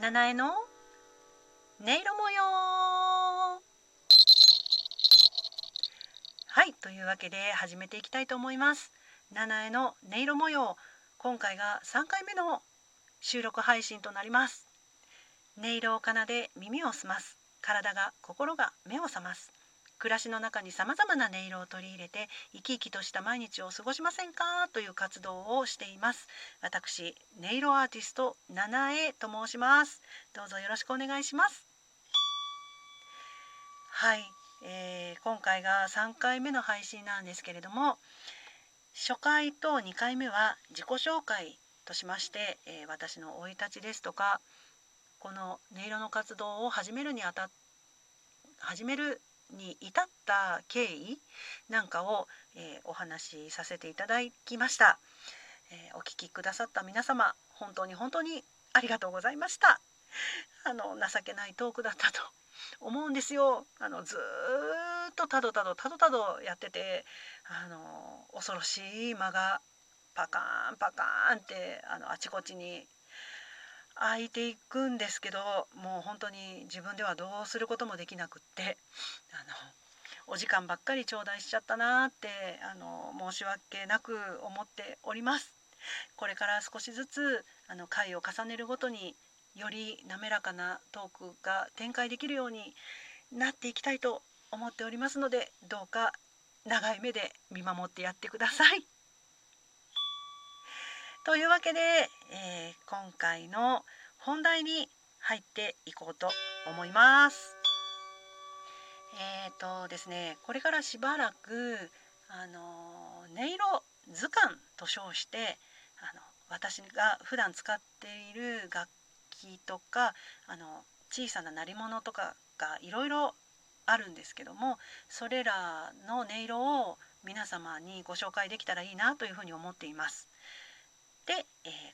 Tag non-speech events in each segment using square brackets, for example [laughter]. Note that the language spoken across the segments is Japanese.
七重の音色模様。はいというわけで始めていきたいと思います。七重の音色模様。今回が3回目の収録配信となります。音色を奏で耳を澄ます。体が心が目を覚ます。暮らしの中にさまざまな音色を取り入れて生き生きとした毎日を過ごしませんか？という活動をしています。私音色アーティスト七重と申します。どうぞよろしくお願いします。はい、えー、今回が3回目の配信なんですけれども初回と2回目は自己紹介としまして、えー、私の生い立ちですとかこの音色の活動を始めるにあたっ始めるに至った経緯なんかを、えー、お話しさせていただきました、えー、お聞きくださった皆様本当に本当にありがとうございました。あの情けないトークだったと思うんですよ。あのずっとたどたどたどたどやっててあの恐ろしい間がパカーンパカーンってあのあちこちに開いていくんですけどもう本当に自分ではどうすることもできなくってあのお時間ばっかり頂戴しちゃったなってあの申し訳なく思っております。これから少しずつあの回を重ねるごとにより滑らかなトークが展開できるようになっていきたいと思っておりますのでどうか長い目で見守ってやってください。というわけで、えー、今回の本題に入っていこうと思います。えっ、ー、とですねこれからしばらくあの音色図鑑と称してあの私が普段使っている楽器とかあの小さな鳴り物とかがいろいろあるんですけどもそれらの音色を皆様にご紹介できたらいいなというふうに思っています。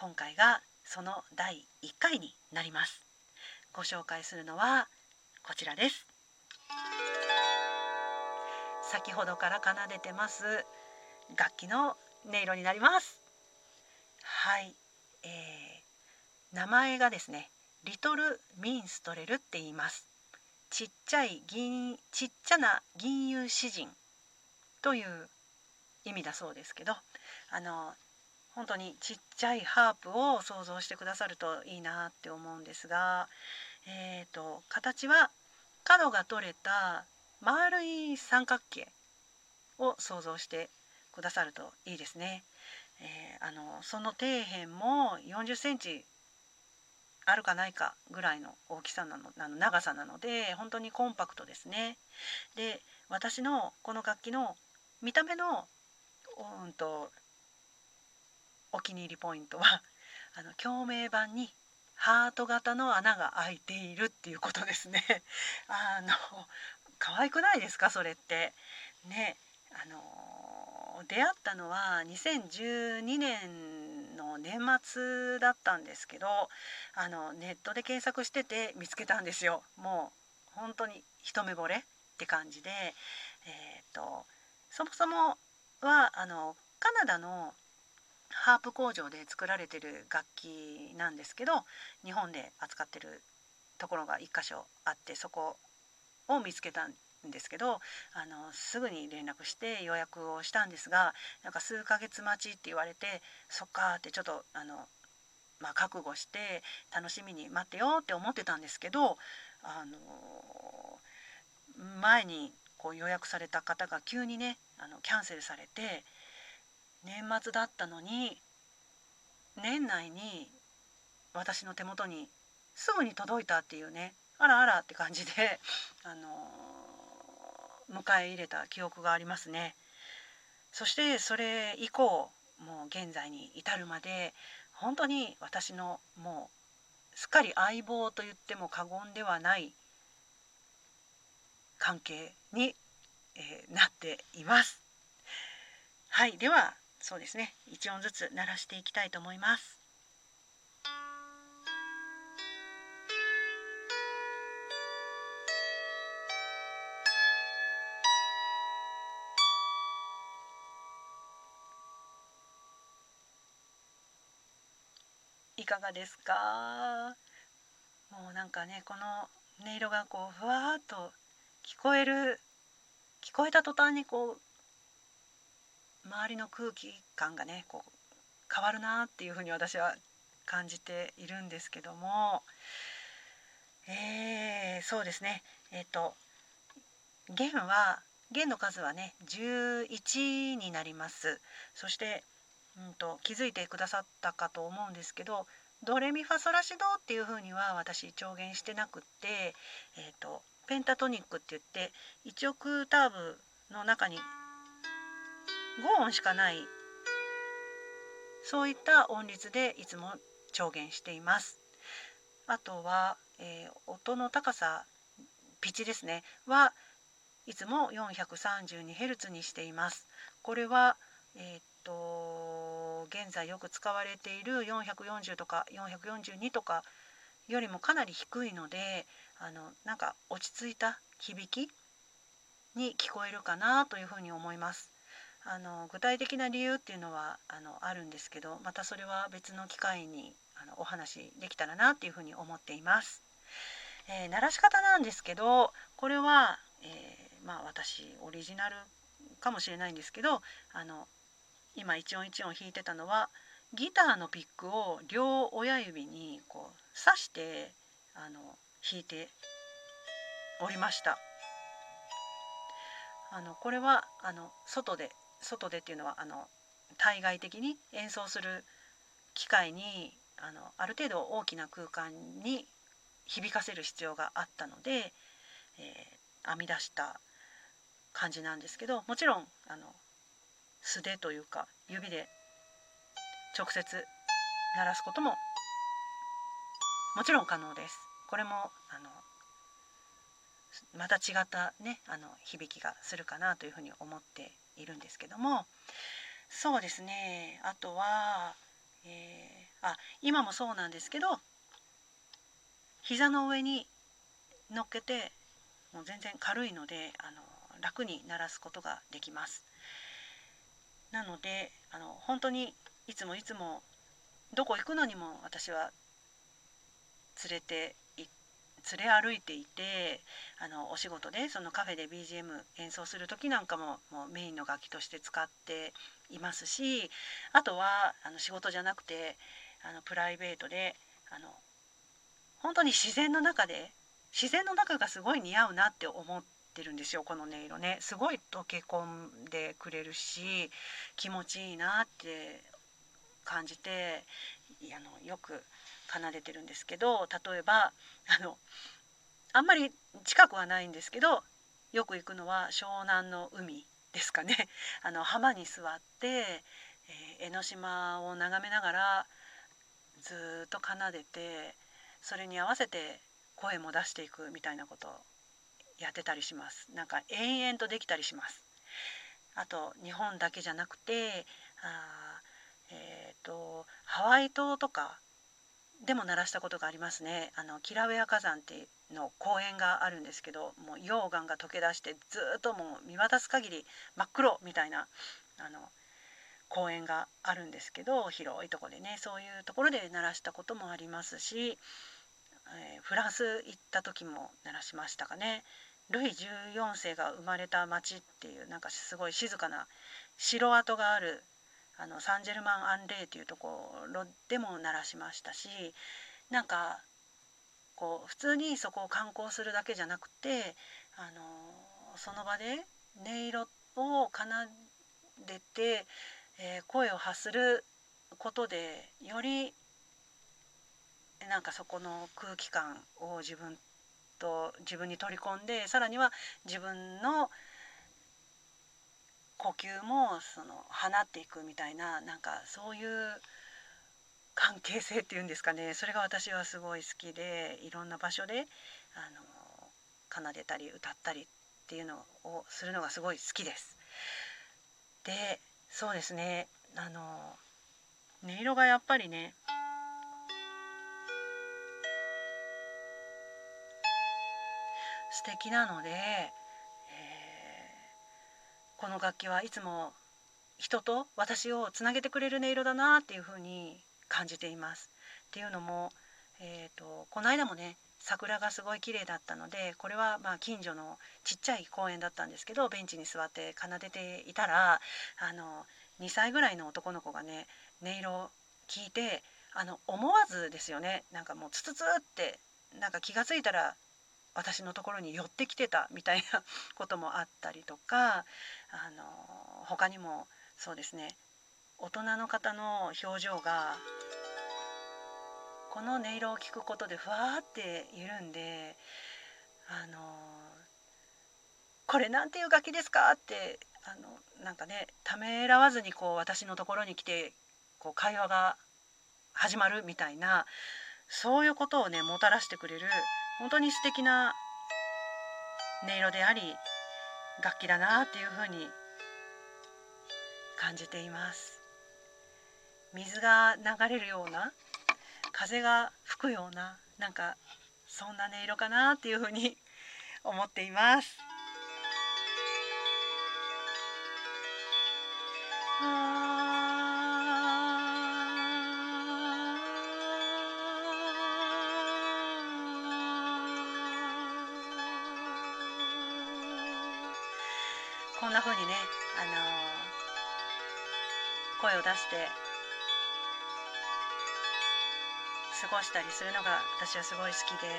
今回がその第1回になります。ご紹介するのはこちらです。先ほどから奏でてます楽器の音色になります。はい、えー、名前がですねリトルミンストレルって言います。ちっちゃい銀ちっちゃな銀融詩人という意味だそうですけどあの本当にちっちゃいハープを想像してくださるといいなって思うんですが、えーと、形は角が取れた丸い三角形を想像してくださるといいですね。えー、あのその底辺も40センチあるかないかぐらいの大きさなのあの長さなので本当にコンパクトですね。で私のこの楽器の見た目のうんとお気に入りポイントは [laughs] あの共鳴板にハート型の穴が開いているっていうことですね。[laughs] あの可愛くないですか？それって。ねあの出会ったのは2012年の年末だったんですけどあのネットで検索してて見つけたんですよ。もう本当に一目惚れって感じで、えーとそもそもはあのカナダのハープ工場で作られてる楽器なんですけど日本で扱ってるところが1箇所あってそこを見つけたんですけどあのすぐに連絡して予約をしたんですがなんか数ヶ月待ちって言われてそっかってちょっとあの、まあ、覚悟して楽しみに待ってよって思ってたんですけどあの前にこう予約された方が急にねあのキャンセルされて年末だったのに年内に私の手元にすぐに届いたっていうねあらあらって感じで、あのー、迎え入れた記憶がありますね。そしてそれ以降もう現在に至るまで本当に私のもうすっかり相棒と言っても過言ではない関係に、えー、なっています。はいではそうですね1音ずつ鳴らしていきたいと思います。いかがですか？もうなんかねこの音色がこうふわっと聞こえる聞こえた途端にこう周りの空気感がねこう変わるなっていうふうに私は感じているんですけども。えー、そうですね。えっ、ー、と弦は弦の数はね11になります。そして、うんと、気づいてくださったかと思うんですけどドレミファソラシドっていうふうには私調弦してなくって、えーと、ペンタトニックって言って1オクターブの中に5音しかないそういった音律でいつも調弦しています。あとは、えー、音の高さピッチですねはいつも 432Hz にしています。これは、えー、っと現在よく使われている440とか442とかよりもかなり低いのであのなんか落ち着いた響きに聞こえるかなというふうに思います。あの具体的な理由っていうのはあのあるんですけどまたそれは別の機会にあのお話できたらなっていうふうに思っています。えー、鳴らし方なんですけどこれは、えーまあ私オリジナルかもしれないんですけどあの今一音一音弾いてたのはギターのピックを両親指にこう刺してあの弾いておりました。あのこれはあの外で外でっていうのはあの対外的に演奏する機会にあのある程度大きな空間に響かせる必要があったので、えー、編み出した感じなんですけどもちろんあの素手というか指で直接鳴らすことももちろん可能です。これもあのまた違ったねあの響きがするかなというふうに思っているんですけどもそうですねあとは、えー、あ今もそうなんですけど膝の上に乗っけてもう全然軽いのであの楽に鳴らすことができます。なのであの本当にいつもいつもどこ行くのにも私は連れて連れ歩いていてあのお仕事でそのカフェで BGM 演奏する時なんかももうメインの楽器として使っていますしあとはあの仕事じゃなくてあのプライベートであの本当に自然の中で自然の中がすごい似合うなって思ってるんですよこの音色ね。すごい溶け込んでくれるし気持ちいいなって感じてあのよく奏でてるんですけど例えばあのあんまり近くはないんですけどよく行くのは湘南の海ですかね。[laughs] あの浜に座って、えー、江ノ島を眺めながらずっと奏でてそれに合わせて声も出していくみたいなことやってたりします。なんか延々とできたりします。あと日本だけじゃなくてあえーと、ハワイ島とかでも鳴らしたことがありますね。あのキラウェア火山っていうの公園があるんですけどもう溶岩が溶け出してずっともう見渡す限り真っ黒みたいなあの公園があるんですけど広いとこでねそういうところで鳴らしたこともありますし、えー、フランス行った時も鳴らしましたかね。ルイ14世が生まれた町っていうなんかすごい静かな城跡があるあのサンジェルマン・アンレイというところでも鳴らしましたしなんかこう普通にそこを観光するだけじゃなくてあのその場で音色を奏でて、えー、声を発することでよりなんかそこの空気感を自分と自分に取り込んでさらには自分の呼吸もその放っていくみたいななんかそういう関係性っていうんですかねそれが私はすごい好きでいろんな場所であの奏でたり歌ったりっていうのをするのがすごい好きです。でそうですねあの音色がやっぱりね素敵なので、この楽器はいつも人と私をつなげてくれる音色だなっていうふうに感じています。っていうのも、えーと、この間もね桜がすごい綺麗だったのでこれはまあ近所のちっちゃい公園だったんですけどベンチに座って奏でていたらあの2歳ぐらいの男の子がね音色を聞いてあの思わずですよねなんかもうツツツってなんか気が付いたら私のところに寄ってきてたみたいなこともあったりとかあの他にもそうですね大人の方の表情がこの音色を聞くことでふわーって緩んであのこれなんていう楽器ですかってあのなんかねためらわずにこう私のところに来てこう会話が始まるみたいなそういうことをねもたらしてくれる本当に素敵な音色であり楽器だなっていうふうに感じています水が流れるような風が吹くようななんかそんな音色かなっていうふうに思っていますあ。こんな風にね、あのー、声を出して過ごしたりするのが私はすごい好きで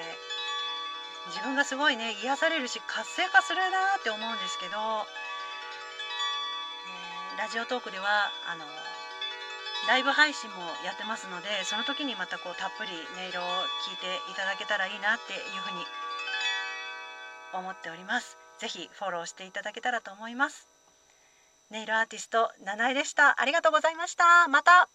自分がすごいね癒されるし活性化するなって思うんですけど、えー、ラジオトークではあのライブ配信もやってますのでその時にまたこうたっぷり音色を聞いていただけたらいいなっていうふうに思っております。ぜひフォローしていただけたらと思います。ネイルアーティスト七重でした。ありがとうございました。また。